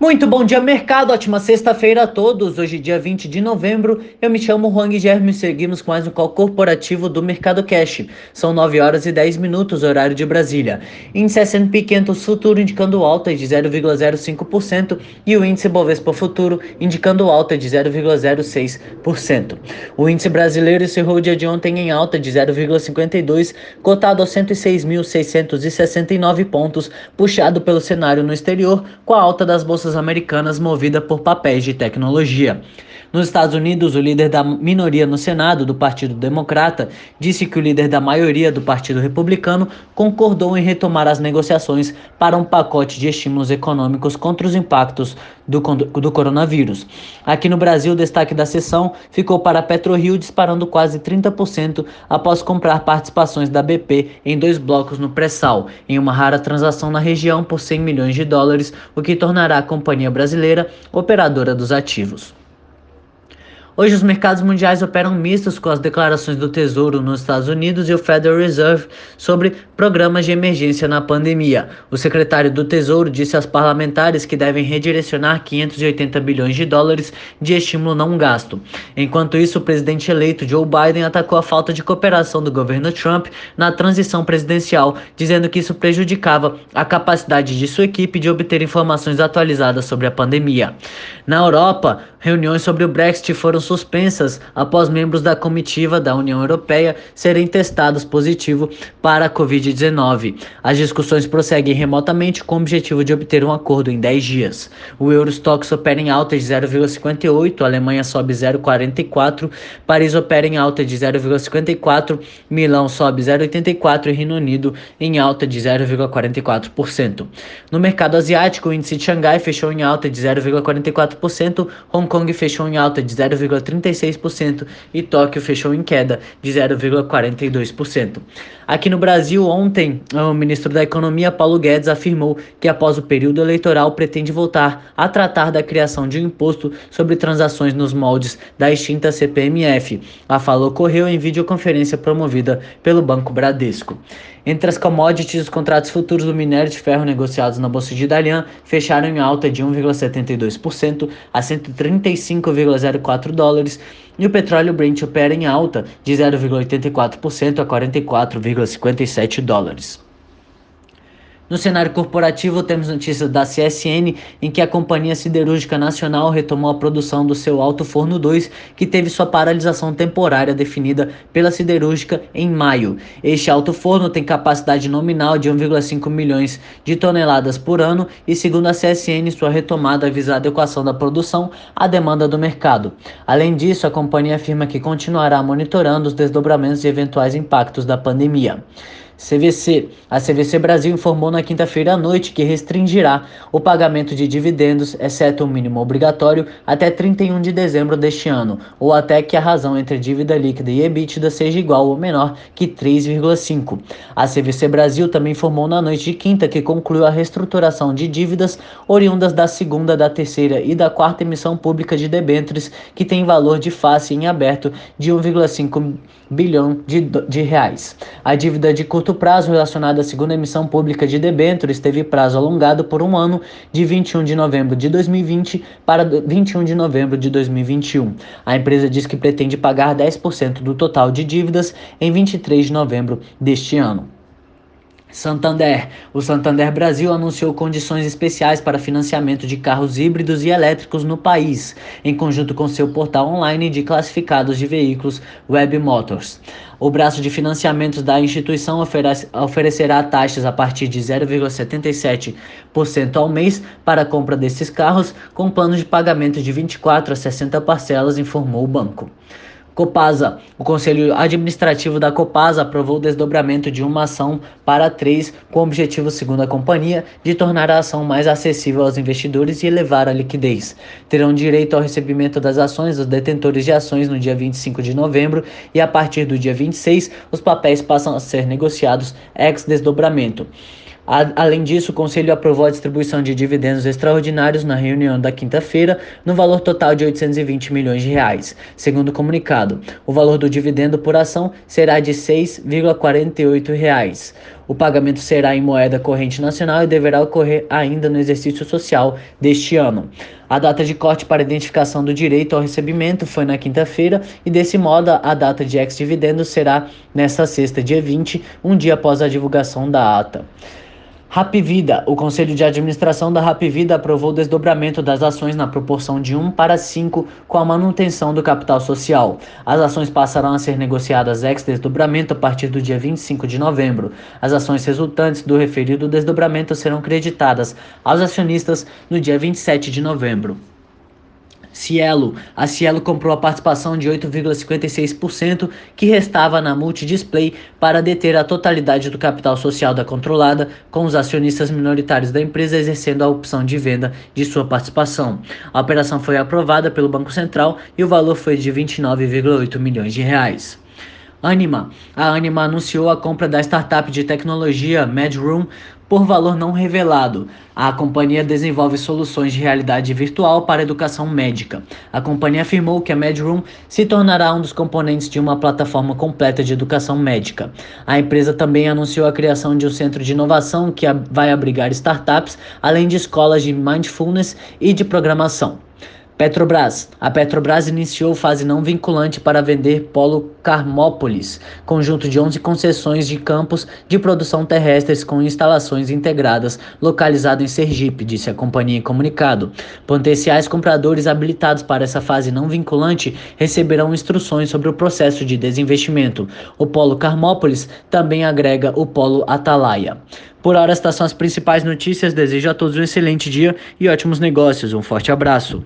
Muito bom dia, mercado. Ótima sexta-feira a todos. Hoje, dia 20 de novembro. Eu me chamo Juan Guilherme e seguimos com mais um call corporativo do Mercado Cash. São 9 horas e 10 minutos, horário de Brasília. Índice S&P 500 futuro indicando alta de 0,05% e o índice Bovespa futuro indicando alta de 0,06%. O índice brasileiro encerrou o dia de ontem em alta de 0,52, cotado a 106.669 pontos, puxado pelo cenário no exterior, com a alta das bolsas americanas movida por papéis de tecnologia. Nos Estados Unidos, o líder da minoria no Senado, do Partido Democrata, disse que o líder da maioria do Partido Republicano concordou em retomar as negociações para um pacote de estímulos econômicos contra os impactos do, do coronavírus. Aqui no Brasil, o destaque da sessão ficou para a PetroRio disparando quase 30% após comprar participações da BP em dois blocos no pré-sal, em uma rara transação na região por 100 milhões de dólares, o que tornará a companhia brasileira operadora dos ativos. Hoje, os mercados mundiais operam mistos com as declarações do Tesouro nos Estados Unidos e o Federal Reserve sobre programas de emergência na pandemia. O secretário do Tesouro disse aos parlamentares que devem redirecionar 580 bilhões de dólares de estímulo não gasto. Enquanto isso, o presidente eleito Joe Biden atacou a falta de cooperação do governo Trump na transição presidencial, dizendo que isso prejudicava a capacidade de sua equipe de obter informações atualizadas sobre a pandemia. Na Europa, reuniões sobre o Brexit foram suspensas após membros da comitiva da União Europeia serem testados positivo para a Covid-19. As discussões prosseguem remotamente com o objetivo de obter um acordo em 10 dias. O Eurostox opera em alta de 0,58, a Alemanha sobe 0,44, Paris opera em alta de 0,54, Milão sobe 0,84 e Reino Unido em alta de 0,44%. No mercado asiático, o índice de Xangai fechou em alta de 0,44%, Hong Kong fechou em alta de 0,36% e Tóquio fechou em queda de 0,42%. Aqui no Brasil, ontem, o ministro da Economia, Paulo Guedes, afirmou que após o período eleitoral pretende voltar a tratar da criação de um imposto sobre transações nos moldes da extinta CPMF. A fala ocorreu em videoconferência promovida pelo Banco Bradesco. Entre as commodities, os contratos futuros do minério de ferro negociados na Bolsa de Dalian fecharam em alta de 1,72% a 135,04 dólares e o petróleo Brent opera em alta de 0,84% a 44,57 dólares. No cenário corporativo, temos notícias da CSN em que a Companhia Siderúrgica Nacional retomou a produção do seu Alto Forno 2, que teve sua paralisação temporária definida pela siderúrgica em maio. Este alto forno tem capacidade nominal de 1,5 milhões de toneladas por ano e, segundo a CSN, sua retomada visa a adequação da produção à demanda do mercado. Além disso, a companhia afirma que continuará monitorando os desdobramentos e eventuais impactos da pandemia. CVC. A CVC Brasil informou na quinta-feira à noite que restringirá o pagamento de dividendos, exceto o mínimo obrigatório, até 31 de dezembro deste ano, ou até que a razão entre dívida líquida e EBITDA seja igual ou menor que 3,5. A CVC Brasil também informou na noite de quinta que concluiu a reestruturação de dívidas oriundas da segunda, da terceira e da quarta emissão pública de debêntures, que tem valor de face em aberto de 1,5 bilhão de, de reais. A dívida de curto prazo relacionada à segunda emissão pública de debêntures teve prazo alongado por um ano de 21 de novembro de 2020 para 21 de novembro de 2021. A empresa diz que pretende pagar 10% do total de dívidas em 23 de novembro deste ano. Santander. O Santander Brasil anunciou condições especiais para financiamento de carros híbridos e elétricos no país, em conjunto com seu portal online de classificados de veículos Web Motors. O braço de financiamentos da instituição oferecerá taxas a partir de 0,77% ao mês para a compra desses carros, com plano de pagamento de 24 a 60 parcelas, informou o banco. Copasa. O Conselho Administrativo da Copasa aprovou o desdobramento de uma ação para três, com o objetivo, segundo a companhia, de tornar a ação mais acessível aos investidores e elevar a liquidez. Terão direito ao recebimento das ações os detentores de ações no dia 25 de novembro e, a partir do dia 26, os papéis passam a ser negociados ex-desdobramento. Além disso, o Conselho aprovou a distribuição de dividendos extraordinários na reunião da quinta-feira, no valor total de 820 milhões de reais. Segundo o comunicado, o valor do dividendo por ação será de 6,48 reais. O pagamento será em moeda corrente nacional e deverá ocorrer ainda no exercício social deste ano. A data de corte para identificação do direito ao recebimento foi na quinta-feira e, desse modo, a data de ex-dividendo será nesta sexta, dia 20, um dia após a divulgação da ata. Rapvida. O Conselho de Administração da Rapvida aprovou o desdobramento das ações na proporção de 1 para 5 com a manutenção do capital social. As ações passarão a ser negociadas ex-desdobramento a partir do dia 25 de novembro. As ações resultantes do referido desdobramento serão creditadas aos acionistas no dia 27 de novembro. Cielo. A Cielo comprou a participação de 8,56% que restava na Multidisplay para deter a totalidade do capital social da controlada, com os acionistas minoritários da empresa exercendo a opção de venda de sua participação. A operação foi aprovada pelo Banco Central e o valor foi de 29,8 milhões de reais. Anima. A Anima anunciou a compra da startup de tecnologia MedRoom por valor não revelado. A companhia desenvolve soluções de realidade virtual para educação médica. A companhia afirmou que a MedRoom se tornará um dos componentes de uma plataforma completa de educação médica. A empresa também anunciou a criação de um centro de inovação que vai abrigar startups, além de escolas de mindfulness e de programação. Petrobras. A Petrobras iniciou fase não vinculante para vender Polo Carmópolis, conjunto de 11 concessões de campos de produção terrestres com instalações integradas, localizado em Sergipe, disse a companhia em comunicado. Potenciais compradores habilitados para essa fase não vinculante receberão instruções sobre o processo de desinvestimento. O Polo Carmópolis também agrega o Polo Atalaia. Por hora, estas são as principais notícias. Desejo a todos um excelente dia e ótimos negócios. Um forte abraço.